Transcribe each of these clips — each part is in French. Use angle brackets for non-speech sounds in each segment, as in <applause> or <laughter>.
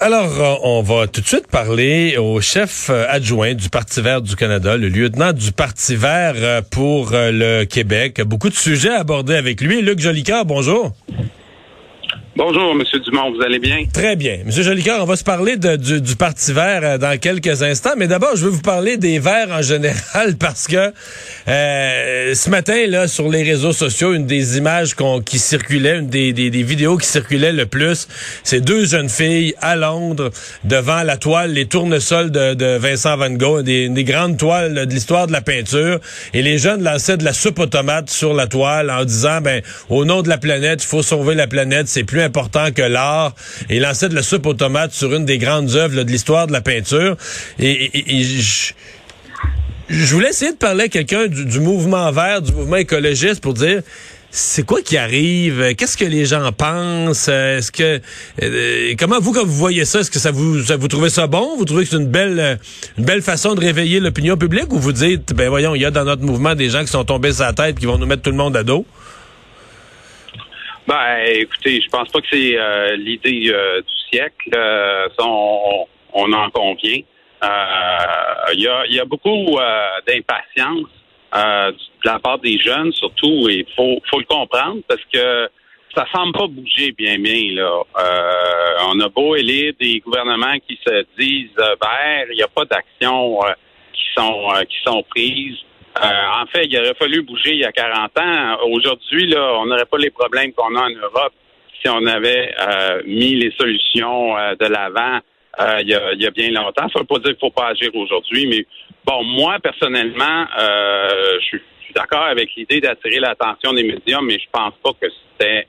Alors, euh, on va tout de suite parler au chef euh, adjoint du Parti vert du Canada, le lieutenant du Parti vert euh, pour le Québec. Beaucoup de sujets abordés avec lui. Luc Jolicoeur, bonjour. Bonjour, M. Dumont, vous allez bien? Très bien. M. Jolicoeur, on va se parler du, Parti vert euh, dans quelques instants, mais d'abord, je veux vous parler des verts en général <laughs> parce que euh, ce matin, là, sur les réseaux sociaux, une des images qui circulait, une des, vidéos qui circulait le plus, c'est deux jeunes filles à Londres devant la toile, les tournesols de, Vincent Van Gogh, des, des grandes toiles de l'histoire de la peinture, et les jeunes lançaient de la soupe automate sur la toile en disant, ben, au nom de la planète, il faut sauver la planète, c'est plus important que l'art et lançait de la soupe automate sur une des grandes œuvres de l'histoire de la peinture. Et, je, voulais essayer de parler à quelqu'un du, mouvement vert, du mouvement écologiste pour dire c'est quoi qui arrive? Qu'est-ce que les gens pensent? Est-ce que euh, comment vous quand vous voyez ça Est-ce que ça vous vous trouvez ça bon? Vous trouvez que c'est une belle une belle façon de réveiller l'opinion publique? Ou vous dites ben voyons il y a dans notre mouvement des gens qui sont tombés sur la tête qui vont nous mettre tout le monde à dos? Ben, écoutez, je pense pas que c'est euh, l'idée euh, du siècle. Euh, on, en convient. Il y, a, y a beaucoup d'impatience de la part des jeunes, surtout, et il faut, faut le comprendre parce que ça semble pas bouger bien bien là. on a beau élire des gouvernements qui se disent verts, il n'y a pas d'actions qui sont qui sont prises. Euh, en fait, il aurait fallu bouger il y a 40 ans. Aujourd'hui, là, on n'aurait pas les problèmes qu'on a en Europe si on avait euh, mis les solutions euh, de l'avant il, y a, bien longtemps. Ça ne veut pas dire qu'il ne faut pas agir aujourd'hui, mais bon, moi, personnellement, je suis d'accord avec l'idée d'attirer l'attention des médias, mais je pense pas que c'était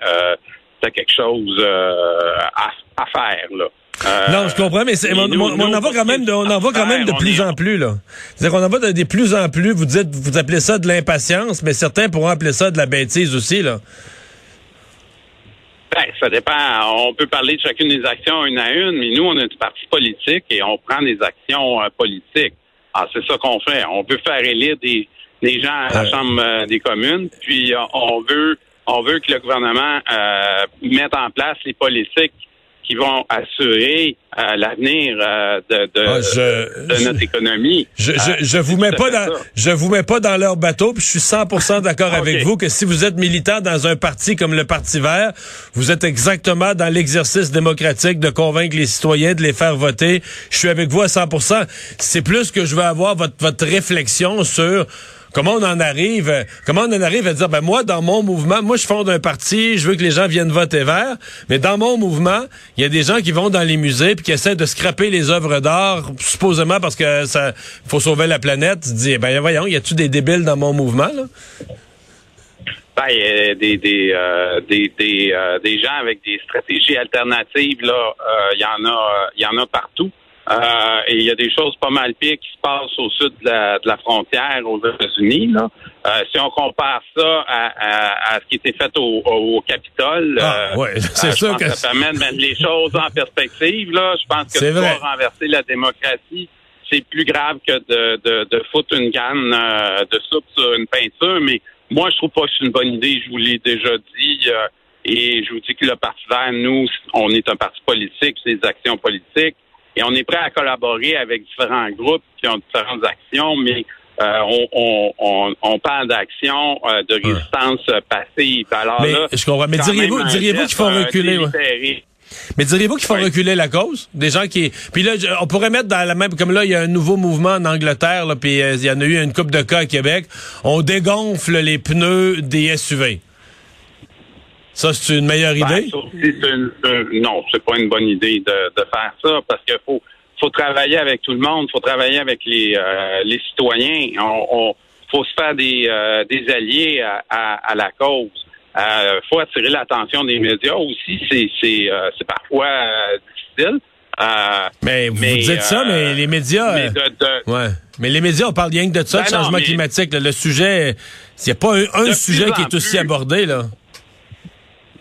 quelque chose à, à, faire. Là. Euh, non, je comprends, mais, on, en voit quand même de, on en voit quand même de plus en plus, là. C'est-à-dire qu'on en voit de, plus en plus. Vous dites, vous appelez ça de l'impatience, mais certains pourront appeler ça de la bêtise aussi, là. Ben, ça dépend. On peut parler de chacune des actions une à une, mais nous, on est un parti politique et on prend des actions euh, politiques. Ah, c'est ça qu'on fait. On veut faire élire des, des gens à la Chambre euh, des communes, puis on veut on veut que le gouvernement mette en place les politiques qui vont assurer euh, l'avenir euh, de, de, ah, notre économie. Je, je, je vous mets pas dans je vous mets pas dans leur bateau, puis je suis 100% <laughs> d'accord avec vous que si vous êtes militant dans un parti comme le Parti Vert, vous êtes exactement dans l'exercice démocratique de convaincre les citoyens de les faire voter. Je suis avec vous à 100%. C'est plus que je veux avoir votre votre réflexion sur Comment on en arrive, comment on en arrive à dire, ben moi, dans mon mouvement, moi, je fonde un parti, je veux que les gens viennent voter vert, mais dans mon mouvement, il y a des gens qui vont dans les musées puis qui essaient de scraper les œuvres d'art, supposément parce que ça faut sauver la planète. Tu dis, ben voyons, y a-tu des débiles dans mon mouvement, là? Ben, a des des, euh, des, des, euh, des gens avec des stratégies alternatives là, il euh, y en a il y en a partout. Euh, et il y a des choses pas mal pires qui se passent au sud de la, frontière aux États-Unis. Euh, si on compare ça à, ce qui était fait au, Capitole, ah, euh, c'est sûr que ça permet de mettre les <laughs> choses en perspective. Là. Je pense que pour renverser la démocratie, c'est plus grave que de, de, foutre une canne de soupe sur une peinture. Mais moi, je trouve pas que c'est une bonne idée. Je vous l'ai déjà dit. et je vous dis que le Parti vert, nous, on est un parti politique, c'est des actions politiques. Et on est prêt à collaborer avec différents groupes qui ont différentes actions, mais euh, on, parle d'action euh, de résistance passive. Alors mais, je comprends. Mais diriez-vous diriez qu'il faut euh, reculer? Mais diriez-vous qu'il faut reculer la cause? Des gens qui puis là on pourrait mettre dans la même comme là il y a un nouveau mouvement en Angleterre là puis il y en a eu une coupe de cas à Québec on dégonfle les pneus des SUV. Ça, c'est une meilleure ben, idée? non, c'est pas une bonne idée de, faire ça parce qu'il faut, faut travailler avec tout le monde, il faut travailler avec les, euh, les citoyens. On, faut se faire des, euh, des alliés à, la cause. Il euh, faut attirer l'attention des médias aussi. C'est, c'est, c'est parfois difficile. mais vous dites ça, mais les médias. Mais, ouais. mais les médias, on parle rien que de ça, ben changement climatique. le sujet, il n'y a pas un, sujet qui est aussi abordé. là.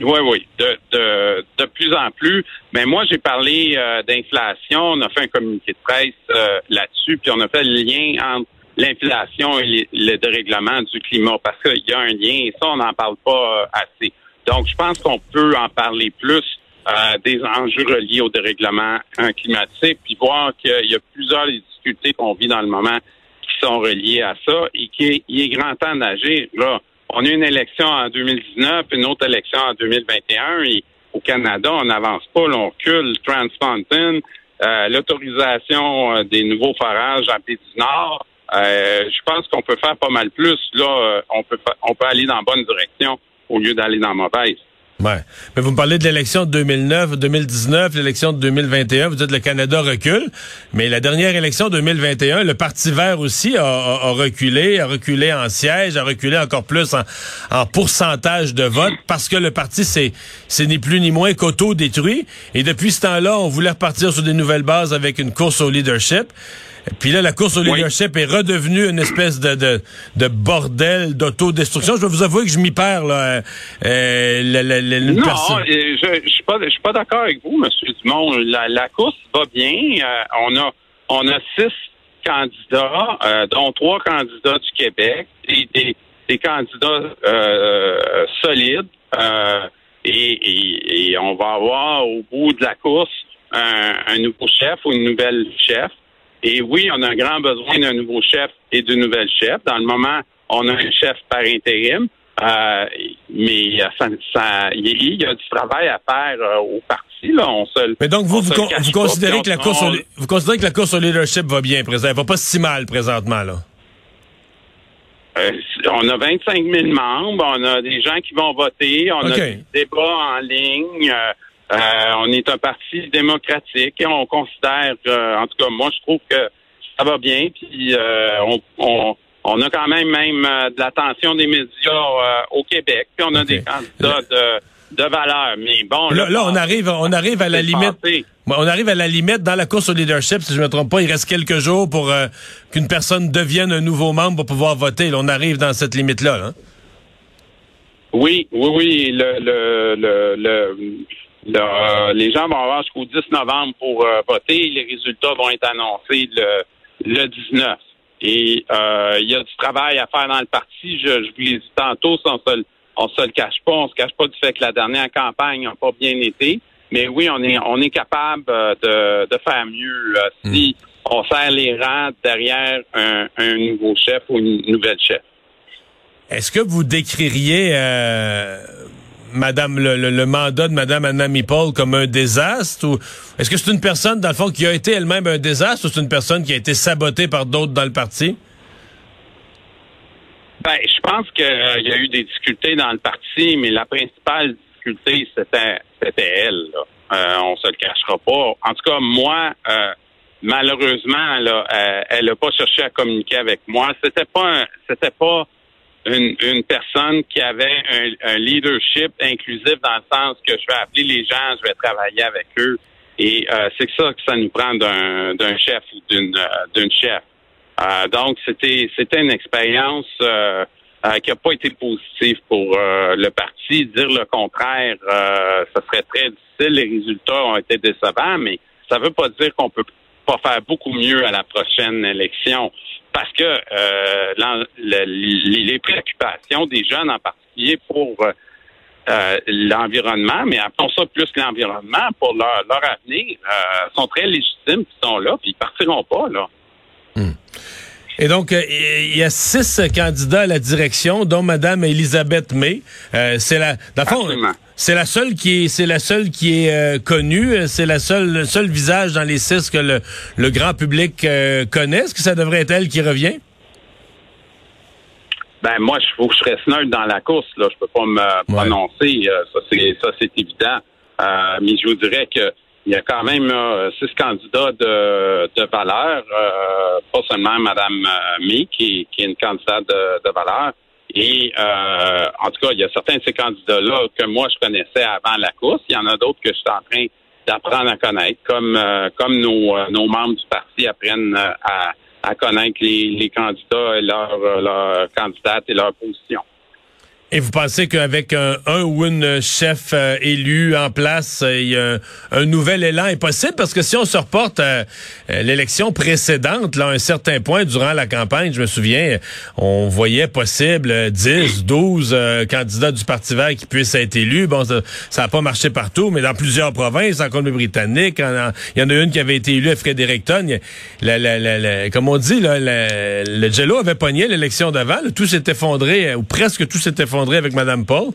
Oui, oui, de, de, de plus en plus. Mais moi, j'ai parlé euh, d'inflation. On a fait un communiqué de presse euh, là-dessus, puis on a fait le lien entre l'inflation et le dérèglement du climat, parce qu'il y a un lien, et ça, on n'en parle pas euh, assez. Donc, je pense qu'on peut en parler plus des enjeux reliés au dérèglement climatique, puis voir qu'il y a plusieurs difficultés qu'on vit dans le moment qui sont reliées à ça et qu'il est grand temps d'agir. Là, on a une élection en 2019, une autre élection en 2021 et au Canada, on n'avance pas, on recule Trans Mountain, euh, l'autorisation euh, des nouveaux forages en Pays du Nord. Euh, je pense qu'on peut faire pas mal plus. Là, on peut on peut aller dans la bonne direction au lieu d'aller dans la mauvaise. Ouais. Mais vous me parlez de l'élection de 2009, 2019, l'élection de 2021. Vous dites le Canada recule. Mais la dernière élection 2021, le Parti vert aussi a, reculé, a reculé en siège, a reculé encore plus en, pourcentage de vote parce que le parti, c'est, c'est ni plus ni moins qu'auto-détruit. Et depuis ce temps-là, on voulait repartir sur des nouvelles bases avec une course au leadership. Puis là, la course au leadership est redevenue une espèce de, de, de bordel d'autodestruction. Je vais vous avouer que je m'y perds, là. Euh, la, la, la, non, euh, je, je suis pas, d'accord avec vous, Monsieur Dumont. La, course va bien. Euh, on a, on a six candidats, euh, dont trois candidats du Québec, et des, des candidats solides. Et, et, et, on va avoir au bout de la course un, un nouveau chef ou une nouvelle chef. Et oui, on a un grand besoin d'un nouveau chef et d'une nouvelle chef. Dans le moment, on a un chef par intérim. Euh, mais ça, ça, il y a du travail à faire euh, au parti. Là. On se, mais donc, vous, vous, considérez que la course au, vous considérez que la course au leadership va bien présentement, va pas si mal présentement, là? Euh, on a 25 000 membres, on a des gens qui vont voter, on a des débats en ligne. Euh, on est un parti démocratique et on considère, en tout cas, moi, je trouve que ça va bien. Puis euh, on, on, a quand même même euh, de l'attention des médias au Québec. Puis on a des candidats de, de valeur. Mais bon, là, là, on arrive, on arrive à la limite. On arrive à la limite dans la course au leadership, si je me trompe pas, il reste quelques jours pour qu'une personne devienne un nouveau membre pour pouvoir voter. Là, on arrive dans cette limite-là. Hein? Oui, oui, oui. Le, le, le, le euh, les gens vont avoir jusqu'au 10 novembre pour euh, voter. Les résultats vont être annoncés le, le 19. Et euh, il y a du travail à faire dans le parti. Je, je vous l'ai dit tantôt, on se, on se le cache pas. On se cache pas du fait que la dernière campagne n'a pas bien été. Mais oui, on est on est capable de, de faire mieux si hmm. on serre les rangs derrière un, un nouveau chef ou une nouvelle chef. Est-ce que vous décririez Madame le, mandat de Madame Anami Paul comme un désastre ou est-ce que c'est une personne dans le fond qui a été elle-même un désastre ou c'est une personne qui a été sabotée par d'autres dans le parti? Ben, je pense qu'il euh, y a eu des difficultés dans le parti, mais la principale difficulté c'était elle. Euh, on se le cachera pas. En tout cas, moi, euh, malheureusement, là, elle n'a pas cherché à communiquer avec moi. C'était pas c'était pas une, personne qui avait un, leadership inclusif dans le sens que je vais appeler les gens, je vais travailler avec eux. Et euh, c'est ça que ça nous prend d'un chef ou d'une euh, chef. Euh, donc, c'était c'était une expérience qui n'a pas été positive pour le parti. Dire le contraire, ça serait très difficile. Les résultats ont été décevants, mais ça ne veut pas dire qu'on peut pas faire beaucoup mieux à la prochaine élection parce que euh, les, préoccupations des jeunes en particulier pour euh, euh, l'environnement, mais appelons ça plus l'environnement pour leur, avenir, sont très légitimes, ils sont là, puis ils partiront pas là. Hmm. Et donc, euh, il y a six candidats à la direction, dont Madame Elisabeth May. Euh, c'est la, c'est la seule qui est, c'est la seule qui est euh, connue. C'est la seule, le seul visage dans les six que le, le grand public connaît. Est-ce que ça devrait être elle qui revient? Ben moi, je faut que je reste neutre dans la course. Là, je peux pas me prononcer. ça, c'est ça, c'est évident. mais je vous dirais que il y a quand même six candidats de, de valeur, euh, pas seulement Mme euh, Mi, qui, qui, est une candidate de, de valeur. Et euh, en tout cas, il y a certains de ces candidats-là que moi je connaissais avant la course. Il y en a d'autres que je suis en train d'apprendre à connaître, comme comme nos, nos membres du parti apprennent à, à connaître les, les candidats et leurs leur candidates et leurs positions. Et vous pensez qu'avec un, un, ou une chef euh, élu en place, euh, a un, nouvel élan est possible? Parce que si on se reporte à euh, l'élection précédente, là, à un certain point durant la campagne, je me souviens, on voyait possible 10, 12 candidats du Parti vert qui puissent être élus. Bon, ça n'a pas marché partout, mais dans plusieurs provinces, en Colombie-Britannique, il y en a une qui avait été élue à Fredericton. Comme on dit, là, le Jello avait pogné l'élection d'avant. Tout s'est effondré, ou presque tout s'est effondré avec Mme Paul?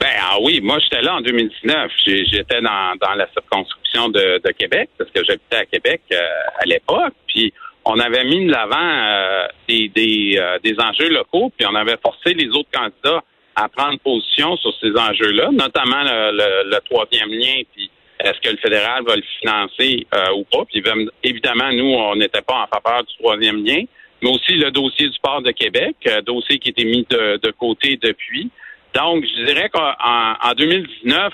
Ben ah oui, moi j'étais là en 2019. J'étais dans, la circonscription de, Québec parce que j'habitais à Québec euh, à l'époque. Puis on avait mis de l'avant euh, des, euh, des, enjeux locaux, puis on avait forcé les autres candidats à prendre position sur ces enjeux-là, notamment le, troisième lien, puis est-ce que le fédéral va le financer ou pas. Puis évidemment, nous, on n'était pas en faveur du troisième lien mais aussi le dossier du port de Québec, euh, dossier qui été mis de, côté depuis. Donc, je dirais qu'en 2019,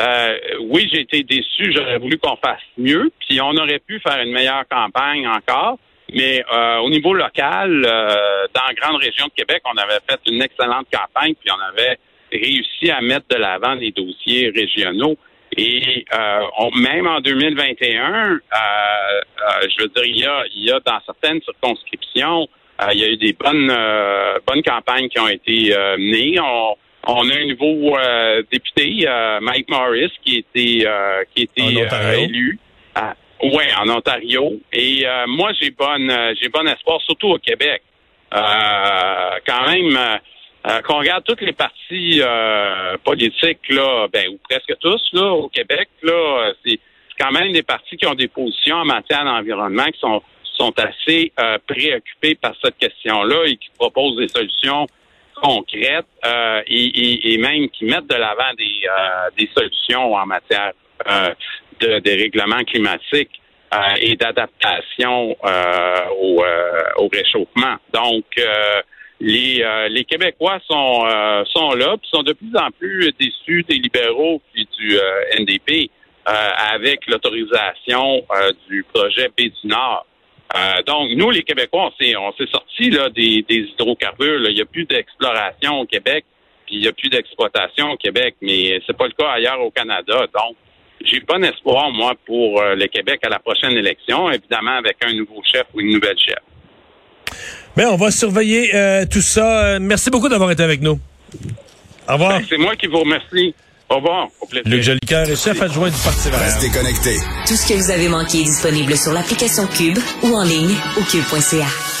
euh, oui, j'ai été déçu. J'aurais voulu qu'on fasse mieux, puis on aurait pu faire une meilleure campagne encore. Mais euh, au niveau local, dans la grande région de Québec, on avait fait une excellente campagne, puis on avait réussi à mettre de l'avant les dossiers régionaux. Et euh, même en 2021, euh, euh, je veux dire, il y a, il y a dans certaines circonscriptions, il y a eu des bonnes bonnes campagnes qui ont été menées. On, on, a un nouveau député, Mike Morris, qui était qui était élu. oui, en Ontario. Et moi, j'ai bonne j'ai bon espoir, surtout au Québec. quand même euh, qu'on regarde toutes les partis euh, politiques, là, ben, ou presque tous, là, au Québec, là, c'est quand même des partis qui ont des positions en matière d'environnement qui sont, sont assez euh, préoccupés par cette question-là et qui proposent des solutions concrètes et, et, même qui mettent de l'avant des, des solutions en matière de dérèglement climatique et d'adaptation au, au réchauffement. Donc, les, euh, les Québécois sont, euh, sont là, puis sont de plus en plus déçus des libéraux puis du euh, NDP avec l'autorisation du projet B du Nord. donc, nous, les Québécois, on s'est, on s'est sortis là, des, des hydrocarbures. Il n'y a plus d'exploration au Québec, puis il n'y a plus d'exploitation au Québec, mais c'est pas le cas ailleurs au Canada. Donc, j'ai bon espoir, moi, pour le Québec à la prochaine élection, évidemment avec un nouveau chef ou une nouvelle chef. Mais on va surveiller euh, tout ça. Merci beaucoup d'avoir été avec nous. Au revoir. Ben, c'est moi qui vous remercie. Au revoir. Au plaisir. Luc Jolicoeur est chef adjoint du Parti vert. Restez connectés. Tout ce que vous avez manqué est disponible sur l'application Cube ou en ligne au cube.ca.